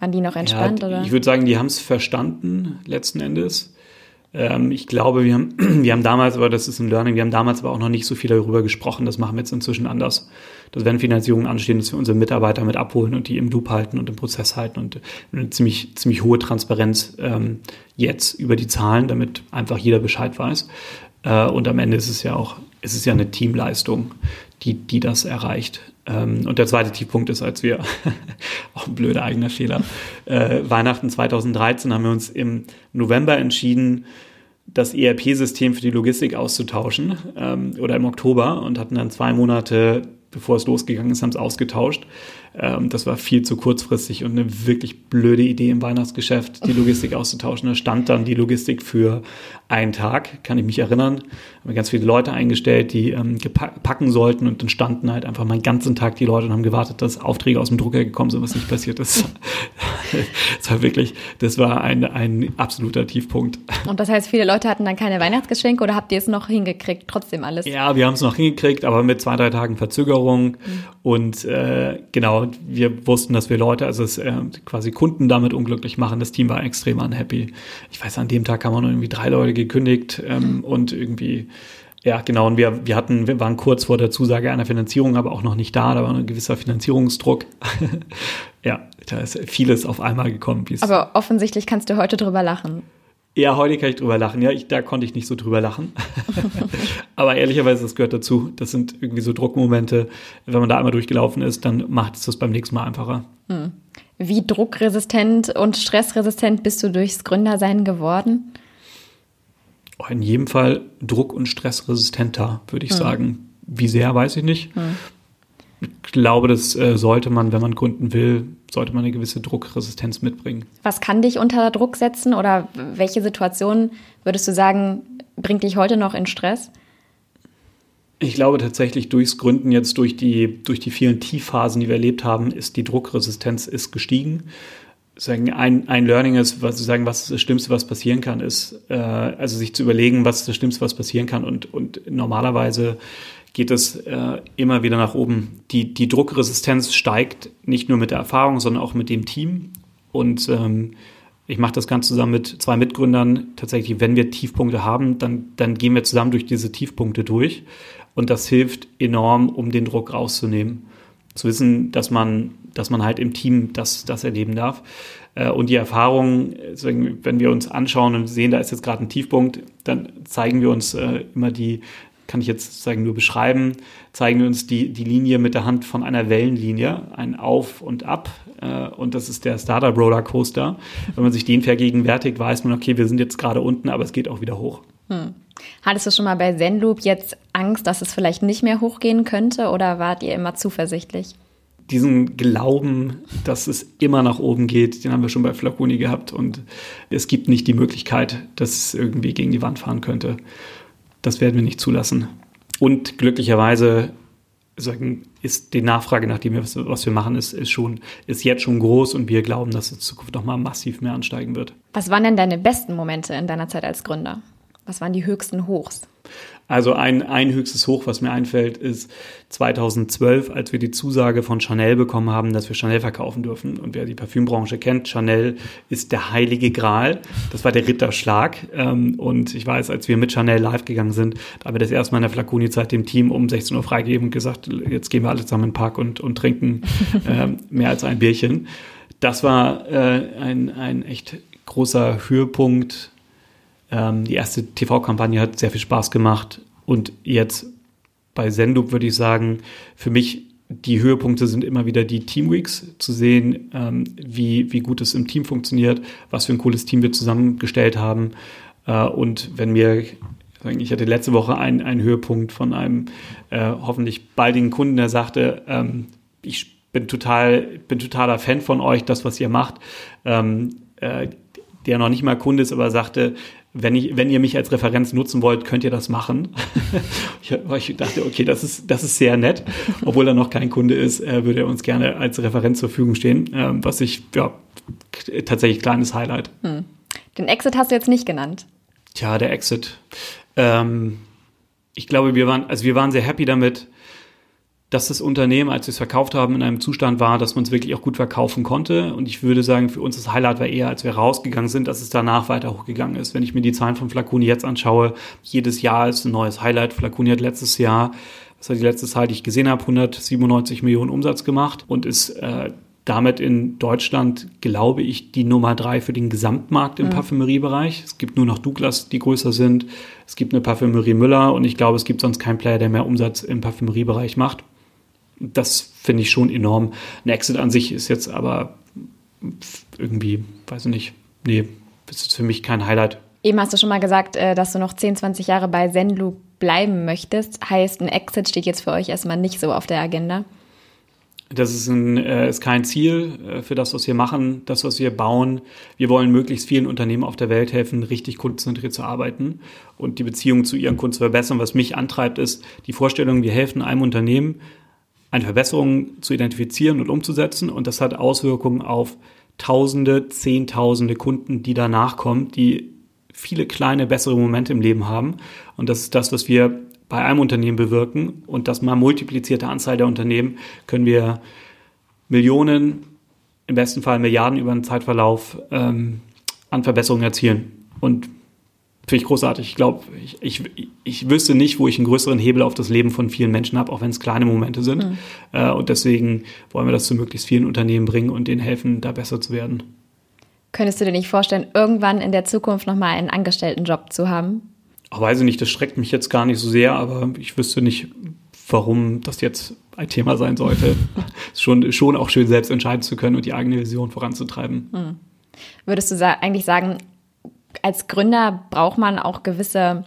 Waren die noch entspannt? Ja, oder? Ich würde sagen, die haben es verstanden letzten Endes. Ähm, ich glaube, wir haben, wir haben damals, aber das ist ein Learning, wir haben damals aber auch noch nicht so viel darüber gesprochen. Das machen wir jetzt inzwischen anders dass wenn Finanzierungen anstehen, dass wir unsere Mitarbeiter mit abholen und die im Loop halten und im Prozess halten und eine ziemlich, ziemlich hohe Transparenz ähm, jetzt über die Zahlen, damit einfach jeder Bescheid weiß. Äh, und am Ende ist es ja auch, es ist ja eine Teamleistung, die, die das erreicht. Ähm, und der zweite Tiefpunkt ist, als wir, auch ein blöder eigener Fehler, äh, Weihnachten 2013 haben wir uns im November entschieden, das ERP-System für die Logistik auszutauschen ähm, oder im Oktober und hatten dann zwei Monate bevor es losgegangen ist, haben es ausgetauscht. Ähm, das war viel zu kurzfristig und eine wirklich blöde Idee im Weihnachtsgeschäft, die Logistik auszutauschen. Da stand dann die Logistik für einen Tag, kann ich mich erinnern. Haben wir ganz viele Leute eingestellt, die ähm, packen sollten und dann standen halt einfach meinen ganzen Tag die Leute und haben gewartet, dass Aufträge aus dem Drucker gekommen sind, was nicht passiert ist. das war wirklich, das war ein, ein absoluter Tiefpunkt. Und das heißt, viele Leute hatten dann keine Weihnachtsgeschenke oder habt ihr es noch hingekriegt, trotzdem alles? Ja, wir haben es noch hingekriegt, aber mit zwei, drei Tagen Verzögerung. Mhm. Und äh, genau, wir wussten, dass wir Leute, also es, äh, quasi Kunden damit unglücklich machen. Das Team war extrem unhappy. Ich weiß, an dem Tag haben wir noch irgendwie drei Leute gekündigt ähm, mhm. und irgendwie ja, genau. Und wir, wir hatten, wir waren kurz vor der Zusage einer Finanzierung, aber auch noch nicht da. Da war ein gewisser Finanzierungsdruck. ja, da ist vieles auf einmal gekommen. Aber offensichtlich kannst du heute drüber lachen. Ja, heute kann ich drüber lachen. Ja, ich, da konnte ich nicht so drüber lachen. aber ehrlicherweise, das gehört dazu. Das sind irgendwie so Druckmomente. Wenn man da einmal durchgelaufen ist, dann macht es das beim nächsten Mal einfacher. Hm. Wie druckresistent und stressresistent bist du durchs Gründersein geworden? in jedem Fall druck- und stressresistenter, würde ich hm. sagen. Wie sehr, weiß ich nicht. Hm. Ich glaube, das äh, sollte man, wenn man gründen will, sollte man eine gewisse Druckresistenz mitbringen. Was kann dich unter Druck setzen oder welche Situation würdest du sagen, bringt dich heute noch in Stress? Ich glaube tatsächlich durchs Gründen jetzt durch die, durch die vielen Tiefphasen, die wir erlebt haben, ist die Druckresistenz ist gestiegen. Sagen, ein, ein Learning ist, was sagen, was das Schlimmste, was passieren kann, ist, äh, also sich zu überlegen, was das Schlimmste, was passieren kann. Und, und normalerweise geht es äh, immer wieder nach oben. Die, die Druckresistenz steigt nicht nur mit der Erfahrung, sondern auch mit dem Team. Und ähm, ich mache das Ganze zusammen mit zwei Mitgründern. Tatsächlich, wenn wir Tiefpunkte haben, dann, dann gehen wir zusammen durch diese Tiefpunkte durch. Und das hilft enorm, um den Druck rauszunehmen. zu wissen, dass man, dass man halt im Team das, das erleben darf. Äh, und die Erfahrung, wenn wir uns anschauen und sehen, da ist jetzt gerade ein Tiefpunkt, dann zeigen wir uns äh, immer die, kann ich jetzt sozusagen nur beschreiben, zeigen wir uns die, die Linie mit der Hand von einer Wellenlinie, ein Auf und Ab. Äh, und das ist der Startup Roller Coaster. Wenn man sich den vergegenwärtigt, weiß man, okay, wir sind jetzt gerade unten, aber es geht auch wieder hoch. Hm. Hattest du schon mal bei Zenloop jetzt Angst, dass es vielleicht nicht mehr hochgehen könnte oder wart ihr immer zuversichtlich? Diesen Glauben, dass es immer nach oben geht, den haben wir schon bei Flaconi gehabt und es gibt nicht die Möglichkeit, dass es irgendwie gegen die Wand fahren könnte. Das werden wir nicht zulassen. Und glücklicherweise sagen, ist die Nachfrage nach dem, was wir machen, ist, ist, schon, ist jetzt schon groß und wir glauben, dass es in Zukunft nochmal massiv mehr ansteigen wird. Was waren denn deine besten Momente in deiner Zeit als Gründer? Was waren die höchsten Hochs? Also ein, ein höchstes Hoch, was mir einfällt, ist 2012, als wir die Zusage von Chanel bekommen haben, dass wir Chanel verkaufen dürfen. Und wer die Parfümbranche kennt, Chanel ist der heilige Gral. Das war der Ritterschlag. Ähm, und ich weiß, als wir mit Chanel live gegangen sind, da haben wir das erste Mal in der Flaconi-Zeit dem Team um 16 Uhr freigegeben und gesagt, jetzt gehen wir alle zusammen in den Park und, und trinken ähm, mehr als ein Bierchen. Das war äh, ein, ein echt großer Höhepunkt ähm, die erste TV-Kampagne hat sehr viel Spaß gemacht. Und jetzt bei Sendub würde ich sagen, für mich die Höhepunkte sind immer wieder die Teamweeks, zu sehen, ähm, wie, wie gut es im Team funktioniert, was für ein cooles Team wir zusammengestellt haben. Äh, und wenn mir, ich hatte letzte Woche einen, einen Höhepunkt von einem äh, hoffentlich baldigen Kunden, der sagte, ähm, ich bin total, bin totaler Fan von euch, das, was ihr macht. Ähm, äh, der noch nicht mal Kunde ist, aber sagte, wenn, ich, wenn ihr mich als Referenz nutzen wollt, könnt ihr das machen. ich, ich, dachte, okay, das ist, das ist sehr nett. Obwohl er noch kein Kunde ist, äh, würde er uns gerne als Referenz zur Verfügung stehen, äh, was ich, ja, tatsächlich kleines Highlight. Hm. Den Exit hast du jetzt nicht genannt. Tja, der Exit. Ähm, ich glaube, wir waren, also wir waren sehr happy damit, dass das Unternehmen, als wir es verkauft haben, in einem Zustand war, dass man es wirklich auch gut verkaufen konnte. Und ich würde sagen, für uns das Highlight war eher, als wir rausgegangen sind, dass es danach weiter hochgegangen ist. Wenn ich mir die Zahlen von Flaconi jetzt anschaue, jedes Jahr ist ein neues Highlight. Flaconi hat letztes Jahr, das war die letzte Zahl, die ich gesehen habe, 197 Millionen Umsatz gemacht und ist äh, damit in Deutschland, glaube ich, die Nummer drei für den Gesamtmarkt im mhm. Parfümeriebereich. Es gibt nur noch Douglas, die größer sind. Es gibt eine Parfümerie Müller und ich glaube, es gibt sonst keinen Player, der mehr Umsatz im Parfümeriebereich macht das finde ich schon enorm. Ein Exit an sich ist jetzt aber irgendwie, weiß ich nicht, nee, das ist für mich kein Highlight. Eben hast du schon mal gesagt, äh, dass du noch 10, 20 Jahre bei Zenlu bleiben möchtest. Heißt, ein Exit steht jetzt für euch erstmal nicht so auf der Agenda? Das ist, ein, äh, ist kein Ziel äh, für das, was wir machen, das, was wir bauen. Wir wollen möglichst vielen Unternehmen auf der Welt helfen, richtig kundenzentriert zu arbeiten und die Beziehung zu ihren Kunden zu verbessern. Was mich antreibt, ist die Vorstellung, wir helfen einem Unternehmen, eine Verbesserung zu identifizieren und umzusetzen. Und das hat Auswirkungen auf Tausende, Zehntausende Kunden, die danach kommen, die viele kleine, bessere Momente im Leben haben. Und das ist das, was wir bei einem Unternehmen bewirken. Und das mal multiplizierte Anzahl der Unternehmen können wir Millionen, im besten Fall Milliarden über einen Zeitverlauf ähm, an Verbesserungen erzielen. Und Finde ich großartig. Ich glaube, ich, ich, ich wüsste nicht, wo ich einen größeren Hebel auf das Leben von vielen Menschen habe, auch wenn es kleine Momente sind. Mhm. Äh, und deswegen wollen wir das zu möglichst vielen Unternehmen bringen und denen helfen, da besser zu werden. Könntest du dir nicht vorstellen, irgendwann in der Zukunft nochmal einen Angestelltenjob zu haben? Ach, weiß ich nicht, das schreckt mich jetzt gar nicht so sehr, aber ich wüsste nicht, warum das jetzt ein Thema sein sollte. schon, schon auch schön, selbst entscheiden zu können und die eigene Vision voranzutreiben. Hm. Würdest du sa eigentlich sagen, als Gründer braucht man auch gewisse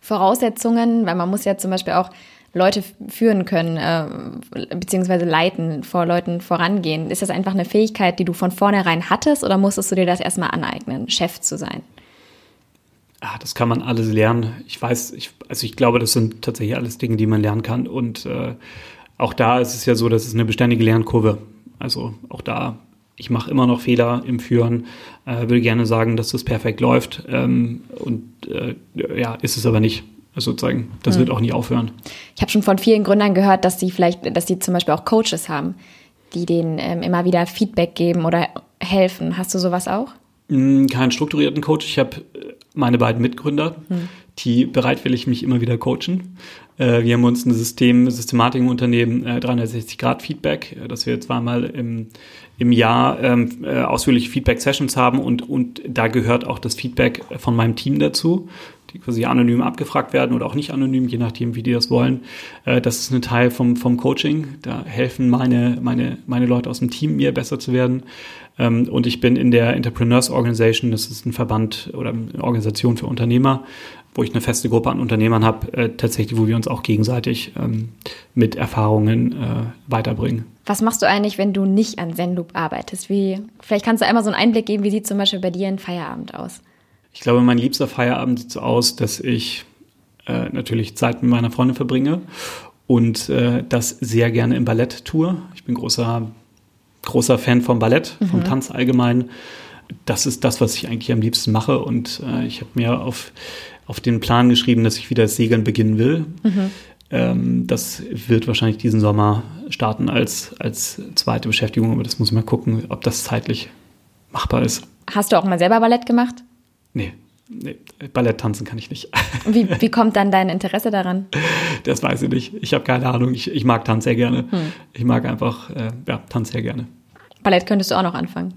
Voraussetzungen, weil man muss ja zum Beispiel auch Leute führen können, äh, beziehungsweise leiten, vor Leuten vorangehen. Ist das einfach eine Fähigkeit, die du von vornherein hattest oder musstest du dir das erstmal aneignen, Chef zu sein? Ach, das kann man alles lernen. Ich weiß, ich, also ich glaube, das sind tatsächlich alles Dinge, die man lernen kann. Und äh, auch da ist es ja so, dass es eine beständige Lernkurve. Also auch da ich mache immer noch Fehler im Führen, äh, will gerne sagen, dass das perfekt läuft ähm, und äh, ja, ist es aber nicht. Also sozusagen, das mhm. wird auch nie aufhören. Ich habe schon von vielen Gründern gehört, dass sie vielleicht, dass sie zum Beispiel auch Coaches haben, die denen ähm, immer wieder Feedback geben oder helfen. Hast du sowas auch? Hm, keinen strukturierten Coach. Ich habe äh, meine beiden Mitgründer, mhm. die bereitwillig mich immer wieder coachen. Äh, wir haben uns ein System, Systematik im Unternehmen, äh, 360-Grad-Feedback, äh, dass wir zweimal im, im Jahr ähm, äh, ausführliche Feedback-Sessions haben und, und da gehört auch das Feedback von meinem Team dazu die quasi anonym abgefragt werden oder auch nicht anonym, je nachdem, wie die das wollen. Äh, das ist ein Teil vom, vom Coaching. Da helfen meine, meine, meine Leute aus dem Team mir besser zu werden. Ähm, und ich bin in der Entrepreneurs Organization, das ist ein Verband oder eine Organisation für Unternehmer, wo ich eine feste Gruppe an Unternehmern habe, äh, tatsächlich, wo wir uns auch gegenseitig ähm, mit Erfahrungen äh, weiterbringen. Was machst du eigentlich, wenn du nicht an Zenloop arbeitest? Wie, vielleicht kannst du einmal so einen Einblick geben, wie sieht zum Beispiel bei dir ein Feierabend aus? Ich glaube, mein liebster Feierabend sieht so aus, dass ich äh, natürlich Zeit mit meiner Freundin verbringe und äh, das sehr gerne im Ballett tue. Ich bin großer, großer Fan vom Ballett, mhm. vom Tanz allgemein. Das ist das, was ich eigentlich am liebsten mache und äh, ich habe mir auf, auf den Plan geschrieben, dass ich wieder das Segeln beginnen will. Mhm. Ähm, das wird wahrscheinlich diesen Sommer starten als, als zweite Beschäftigung, aber das muss man gucken, ob das zeitlich machbar ist. Hast du auch mal selber Ballett gemacht? Nee, nee, Ballett tanzen kann ich nicht. Wie, wie kommt dann dein Interesse daran? Das weiß ich nicht. Ich habe keine Ahnung. Ich, ich mag Tanz sehr gerne. Hm. Ich mag einfach, äh, ja, Tanz sehr gerne. Ballett könntest du auch noch anfangen.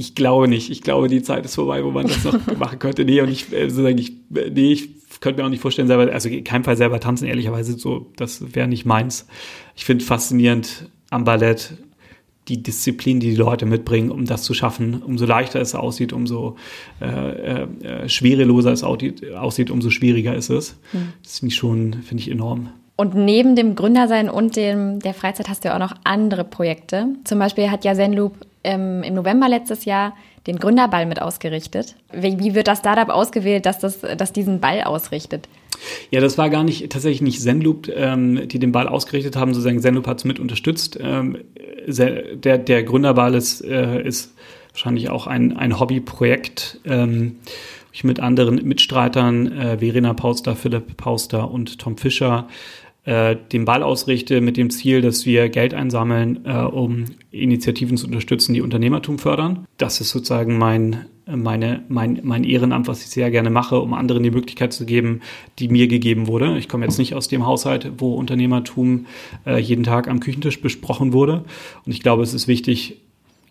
Ich glaube nicht. Ich glaube, die Zeit ist vorbei, wo man das noch machen könnte. Nee, und ich, äh, sozusagen, ich, nee, ich könnte mir auch nicht vorstellen, selber, also in keinem Fall selber tanzen, ehrlicherweise so, das wäre nicht meins. Ich finde faszinierend am Ballett, die Disziplin, die die Leute mitbringen, um das zu schaffen. Umso leichter es aussieht, umso äh, äh, schwereloser es aussieht, umso schwieriger ist es. Mhm. Das finde ich schon, finde ich enorm. Und neben dem Gründersein und dem, der Freizeit hast du ja auch noch andere Projekte. Zum Beispiel hat ja Zenloop ähm, im November letztes Jahr den Gründerball mit ausgerichtet. Wie, wie wird das Startup ausgewählt, dass das dass diesen Ball ausrichtet? Ja, das war gar nicht tatsächlich nicht Zenloop, ähm, die den Ball ausgerichtet haben, sozusagen Zenloop hat es mit unterstützt. Ähm, der, der Gründerball ist, äh, ist wahrscheinlich auch ein, ein Hobbyprojekt. Ähm, ich mit anderen Mitstreitern, äh, Verena Pauster, Philipp Pauster und Tom Fischer, äh, den Ball ausrichte mit dem Ziel, dass wir Geld einsammeln, äh, um Initiativen zu unterstützen, die Unternehmertum fördern. Das ist sozusagen mein meine, mein, mein Ehrenamt, was ich sehr gerne mache, um anderen die Möglichkeit zu geben, die mir gegeben wurde. Ich komme jetzt nicht aus dem Haushalt, wo Unternehmertum äh, jeden Tag am Küchentisch besprochen wurde. Und ich glaube, es ist wichtig,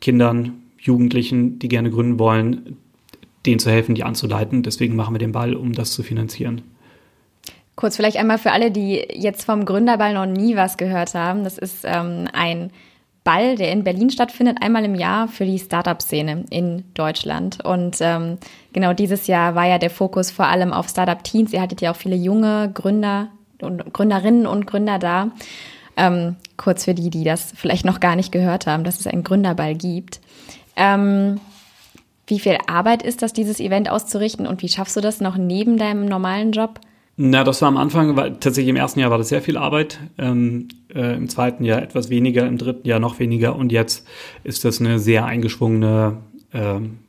Kindern, Jugendlichen, die gerne gründen wollen, denen zu helfen, die anzuleiten. Deswegen machen wir den Ball, um das zu finanzieren. Kurz vielleicht einmal für alle, die jetzt vom Gründerball noch nie was gehört haben. Das ist ähm, ein Ball, der in Berlin stattfindet, einmal im Jahr für die Startup-Szene in Deutschland. Und ähm, genau dieses Jahr war ja der Fokus vor allem auf Startup-Teens. Ihr hattet ja auch viele junge Gründer und Gründerinnen und Gründer da. Ähm, kurz für die, die das vielleicht noch gar nicht gehört haben, dass es einen Gründerball gibt. Ähm, wie viel Arbeit ist das, dieses Event auszurichten und wie schaffst du das noch neben deinem normalen Job? Na, das war am Anfang, weil tatsächlich im ersten Jahr war das sehr viel Arbeit, ähm, äh, im zweiten Jahr etwas weniger, im dritten Jahr noch weniger und jetzt ist das eine sehr eingeschwungene, ähm,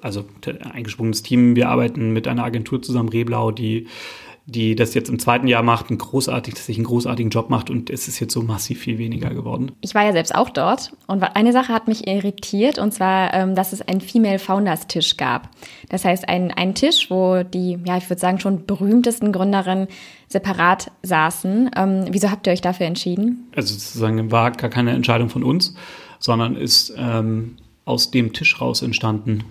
also eingeschwungenes Team. Wir arbeiten mit einer Agentur zusammen, Reblau, die die das jetzt im zweiten Jahr macht, ein großartig, dass sich einen großartigen Job macht und es ist jetzt so massiv viel weniger geworden. Ich war ja selbst auch dort und eine Sache hat mich irritiert und zwar, ähm, dass es einen Female Founders Tisch gab. Das heißt, ein, ein Tisch, wo die, ja, ich würde sagen, schon berühmtesten Gründerinnen separat saßen. Ähm, wieso habt ihr euch dafür entschieden? Also sozusagen war gar keine Entscheidung von uns, sondern ist ähm, aus dem Tisch raus entstanden.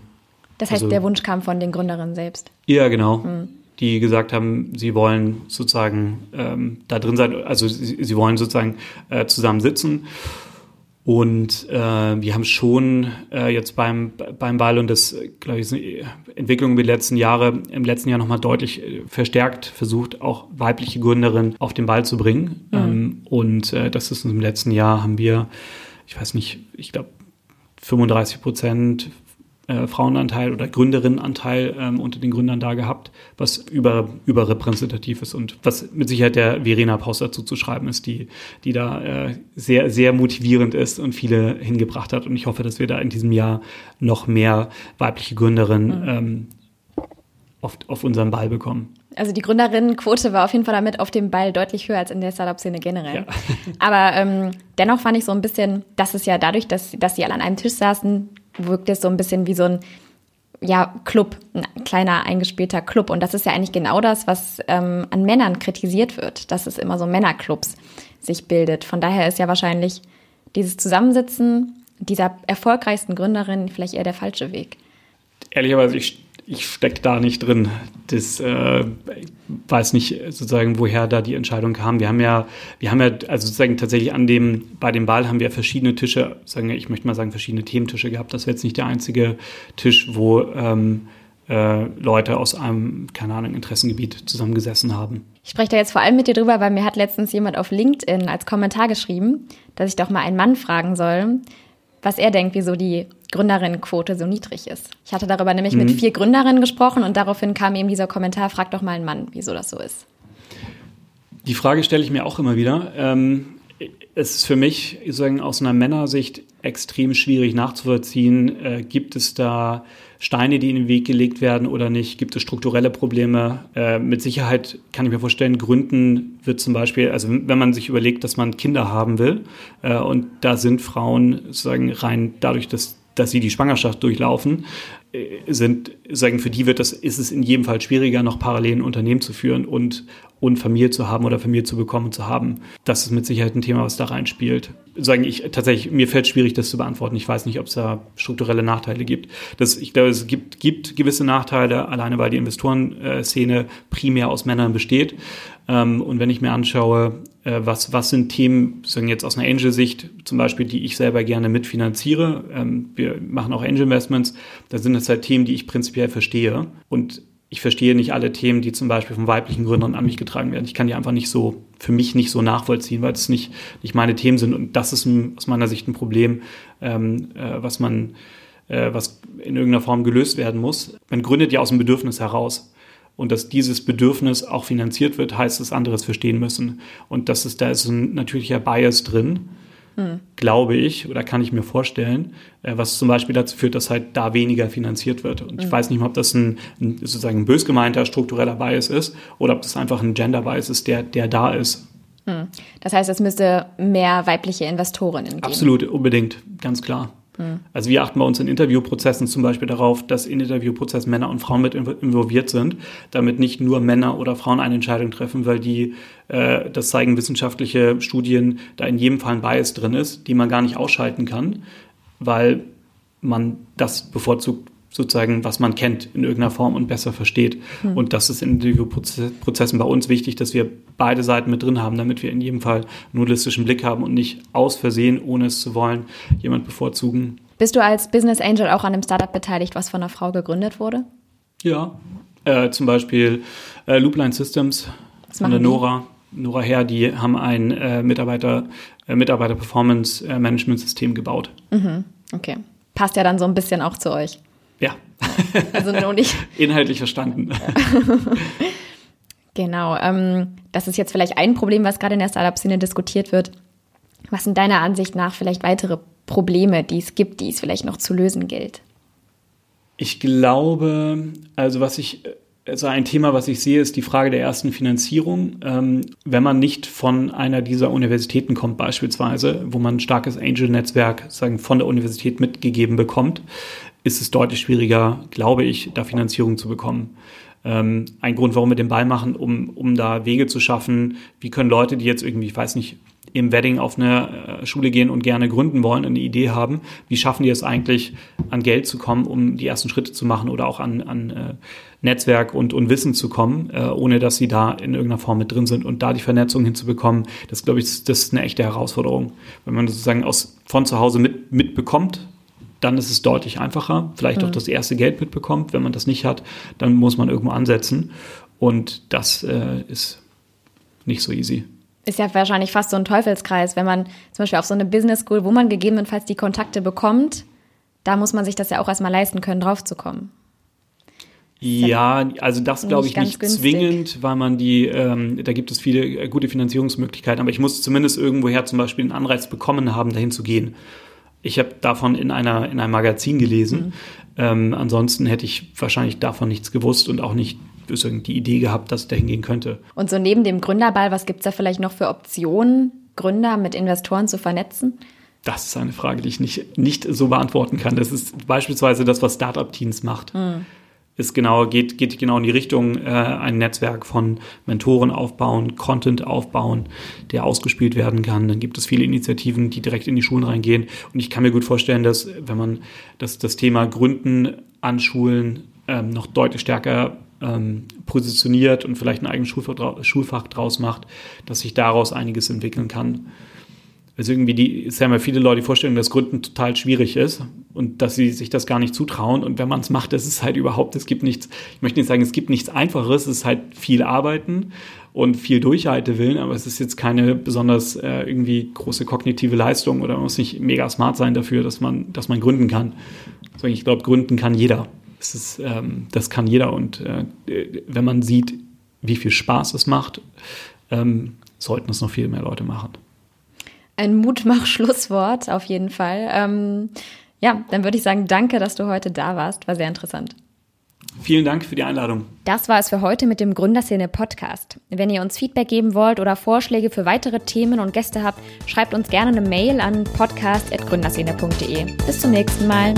Das heißt, also, der Wunsch kam von den Gründerinnen selbst. Ja, genau. Hm die gesagt haben, sie wollen sozusagen ähm, da drin sein, also sie, sie wollen sozusagen äh, zusammen sitzen. Und äh, wir haben schon äh, jetzt beim, beim Ball und das, glaube ich, ist Entwicklung über die letzten Jahre, im letzten Jahr nochmal deutlich äh, verstärkt versucht, auch weibliche Gründerinnen auf den Ball zu bringen. Mhm. Ähm, und äh, das ist im letzten Jahr haben wir, ich weiß nicht, ich glaube 35 Prozent äh, Frauenanteil oder Gründerinnenanteil ähm, unter den Gründern da gehabt, was über, überrepräsentativ ist und was mit Sicherheit der Verena Paus dazu zu schreiben ist, die, die da äh, sehr, sehr motivierend ist und viele hingebracht hat. Und ich hoffe, dass wir da in diesem Jahr noch mehr weibliche Gründerinnen mhm. ähm, auf, auf unseren Ball bekommen. Also die Gründerinnenquote war auf jeden Fall damit auf dem Ball deutlich höher als in der Startup-Szene generell. Ja. Aber ähm, dennoch fand ich so ein bisschen, dass es ja dadurch, dass, dass sie alle an einem Tisch saßen, wirkt es so ein bisschen wie so ein ja, Club, ein kleiner eingespielter Club. Und das ist ja eigentlich genau das, was ähm, an Männern kritisiert wird, dass es immer so Männerclubs sich bildet. Von daher ist ja wahrscheinlich dieses Zusammensitzen dieser erfolgreichsten Gründerin vielleicht eher der falsche Weg. Ehrlicherweise, ich ich stecke da nicht drin. Das äh, weiß nicht sozusagen, woher da die Entscheidung kam. Wir haben ja, wir haben ja, also sozusagen tatsächlich an dem, bei dem Wahl haben wir verschiedene Tische, sagen ich möchte mal sagen, verschiedene Thementische gehabt. Das wäre jetzt nicht der einzige Tisch, wo ähm, äh, Leute aus einem, keine Ahnung, Interessengebiet zusammengesessen haben. Ich spreche da jetzt vor allem mit dir drüber, weil mir hat letztens jemand auf LinkedIn als Kommentar geschrieben, dass ich doch mal einen Mann fragen soll, was er denkt, wieso die Gründerinnenquote so niedrig ist. Ich hatte darüber nämlich mhm. mit vier Gründerinnen gesprochen und daraufhin kam eben dieser Kommentar, frag doch mal einen Mann, wieso das so ist. Die Frage stelle ich mir auch immer wieder. Ähm, es ist für mich sozusagen aus einer Männersicht extrem schwierig nachzuvollziehen. Äh, gibt es da Steine, die in den Weg gelegt werden oder nicht? Gibt es strukturelle Probleme? Äh, mit Sicherheit kann ich mir vorstellen, Gründen wird zum Beispiel, also wenn man sich überlegt, dass man Kinder haben will äh, und da sind Frauen sozusagen rein dadurch, dass dass sie die Schwangerschaft durchlaufen, äh, sind, sagen, für die wird das, ist es in jedem Fall schwieriger, noch parallel ein Unternehmen zu führen und, und Familie zu haben oder Familie zu bekommen zu haben. Das ist mit Sicherheit ein Thema, was da reinspielt. Sagen ich tatsächlich, mir fällt schwierig, das zu beantworten. Ich weiß nicht, ob es da strukturelle Nachteile gibt. Das, ich glaube, es gibt, gibt gewisse Nachteile, alleine weil die Investorenszene primär aus Männern besteht. Ähm, und wenn ich mir anschaue, äh, was, was sind Themen, sagen jetzt aus einer Angel-Sicht, zum Beispiel, die ich selber gerne mitfinanziere, ähm, wir machen auch Angel-Investments, da sind das halt Themen, die ich prinzipiell verstehe. Und ich verstehe nicht alle Themen, die zum Beispiel von weiblichen Gründern an mich getragen werden. Ich kann die einfach nicht so, für mich nicht so nachvollziehen, weil es nicht, nicht meine Themen sind. Und das ist ein, aus meiner Sicht ein Problem, ähm, äh, was man, äh, was in irgendeiner Form gelöst werden muss. Man gründet ja aus dem Bedürfnis heraus und dass dieses Bedürfnis auch finanziert wird, heißt, dass andere es verstehen müssen. Und das ist, da ist ein natürlicher Bias drin, hm. glaube ich, oder kann ich mir vorstellen, äh, was zum Beispiel dazu führt, dass halt da weniger finanziert wird. Und hm. ich weiß nicht mal, ob das ein, ein, sozusagen ein bös gemeinter struktureller Bias ist oder ob das einfach ein Gender Bias ist, der, der da ist. Hm. Das heißt, es müsste mehr weibliche Investorinnen geben. Absolut, unbedingt, ganz klar. Also wir achten bei uns in Interviewprozessen zum Beispiel darauf, dass in Interviewprozessen Männer und Frauen mit involviert sind, damit nicht nur Männer oder Frauen eine Entscheidung treffen, weil die, äh, das zeigen wissenschaftliche Studien, da in jedem Fall ein Bias drin ist, die man gar nicht ausschalten kann, weil man das bevorzugt sozusagen, was man kennt in irgendeiner Form und besser versteht. Mhm. Und das ist in Interviewprozessen bei uns wichtig, dass wir beide Seiten mit drin haben, damit wir in jedem Fall einen holistischen Blick haben und nicht aus Versehen, ohne es zu wollen, jemand bevorzugen. Bist du als Business Angel auch an einem Startup beteiligt, was von einer Frau gegründet wurde? Ja, äh, zum Beispiel äh, Loopline Systems von der Nora. Nora Herr, die haben ein äh, Mitarbeiter, äh, Mitarbeiter-Performance-Management-System gebaut. Mhm. Okay. Passt ja dann so ein bisschen auch zu euch. Ja. Also nur nicht. Inhaltlich verstanden. genau. Ähm, das ist jetzt vielleicht ein Problem, was gerade in der Startup-Szene diskutiert wird. Was sind deiner Ansicht nach vielleicht weitere Probleme, die es gibt, die es vielleicht noch zu lösen gilt? Ich glaube, also was ich also ein Thema, was ich sehe, ist die Frage der ersten Finanzierung. Ähm, wenn man nicht von einer dieser Universitäten kommt, beispielsweise, wo man ein starkes Angel-Netzwerk sagen, von der Universität mitgegeben bekommt, ist es deutlich schwieriger, glaube ich, da Finanzierung zu bekommen. Ähm, ein Grund, warum wir den Ball machen, um, um da Wege zu schaffen, wie können Leute, die jetzt irgendwie, ich weiß nicht, im Wedding auf eine äh, Schule gehen und gerne gründen wollen, eine Idee haben, wie schaffen die es eigentlich, an Geld zu kommen, um die ersten Schritte zu machen oder auch an, an äh, Netzwerk und, und Wissen zu kommen, äh, ohne dass sie da in irgendeiner Form mit drin sind und da die Vernetzung hinzubekommen, das glaube ich, das ist eine echte Herausforderung. Wenn man sozusagen aus, von zu Hause mit, mitbekommt, dann ist es deutlich einfacher, vielleicht mhm. auch das erste Geld mitbekommt. Wenn man das nicht hat, dann muss man irgendwo ansetzen. Und das äh, ist nicht so easy. Ist ja wahrscheinlich fast so ein Teufelskreis, wenn man zum Beispiel auf so eine Business School, wo man gegebenenfalls die Kontakte bekommt, da muss man sich das ja auch erstmal leisten können, draufzukommen. Ja, also das glaube ich nicht günstig. zwingend, weil man die, ähm, da gibt es viele äh, gute Finanzierungsmöglichkeiten, aber ich muss zumindest irgendwoher zum Beispiel einen Anreiz bekommen haben, dahin zu gehen. Ich habe davon in, einer, in einem Magazin gelesen. Mhm. Ähm, ansonsten hätte ich wahrscheinlich davon nichts gewusst und auch nicht die Idee gehabt, dass es dahin gehen könnte. Und so neben dem Gründerball, was gibt es da vielleicht noch für Optionen, Gründer mit Investoren zu vernetzen? Das ist eine Frage, die ich nicht, nicht so beantworten kann. Das ist beispielsweise das, was Startup-Teams macht. Mhm. Ist genau, geht, geht genau in die Richtung, äh, ein Netzwerk von Mentoren aufbauen, Content aufbauen, der ausgespielt werden kann. Dann gibt es viele Initiativen, die direkt in die Schulen reingehen. Und ich kann mir gut vorstellen, dass wenn man das, das Thema Gründen an Schulen ähm, noch deutlich stärker ähm, positioniert und vielleicht ein eigenes Schulfach, Schulfach draus macht, dass sich daraus einiges entwickeln kann. Also irgendwie die, haben ja viele Leute die Vorstellung, dass Gründen total schwierig ist und dass sie sich das gar nicht zutrauen. Und wenn man es macht, ist es halt überhaupt, es gibt nichts, ich möchte nicht sagen, es gibt nichts Einfaches, es ist halt viel Arbeiten und viel Durchhaltewillen, aber es ist jetzt keine besonders äh, irgendwie große kognitive Leistung oder man muss nicht mega smart sein dafür, dass man, dass man gründen kann. Also ich glaube, gründen kann jeder. Es ist, ähm, das kann jeder und äh, wenn man sieht, wie viel Spaß es macht, ähm, sollten es noch viel mehr Leute machen. Ein Mutmach-Schlusswort auf jeden Fall. Ähm, ja, dann würde ich sagen, danke, dass du heute da warst. War sehr interessant. Vielen Dank für die Einladung. Das war es für heute mit dem Gründerszene Podcast. Wenn ihr uns Feedback geben wollt oder Vorschläge für weitere Themen und Gäste habt, schreibt uns gerne eine Mail an podcast.gründerszene.de. Bis zum nächsten Mal.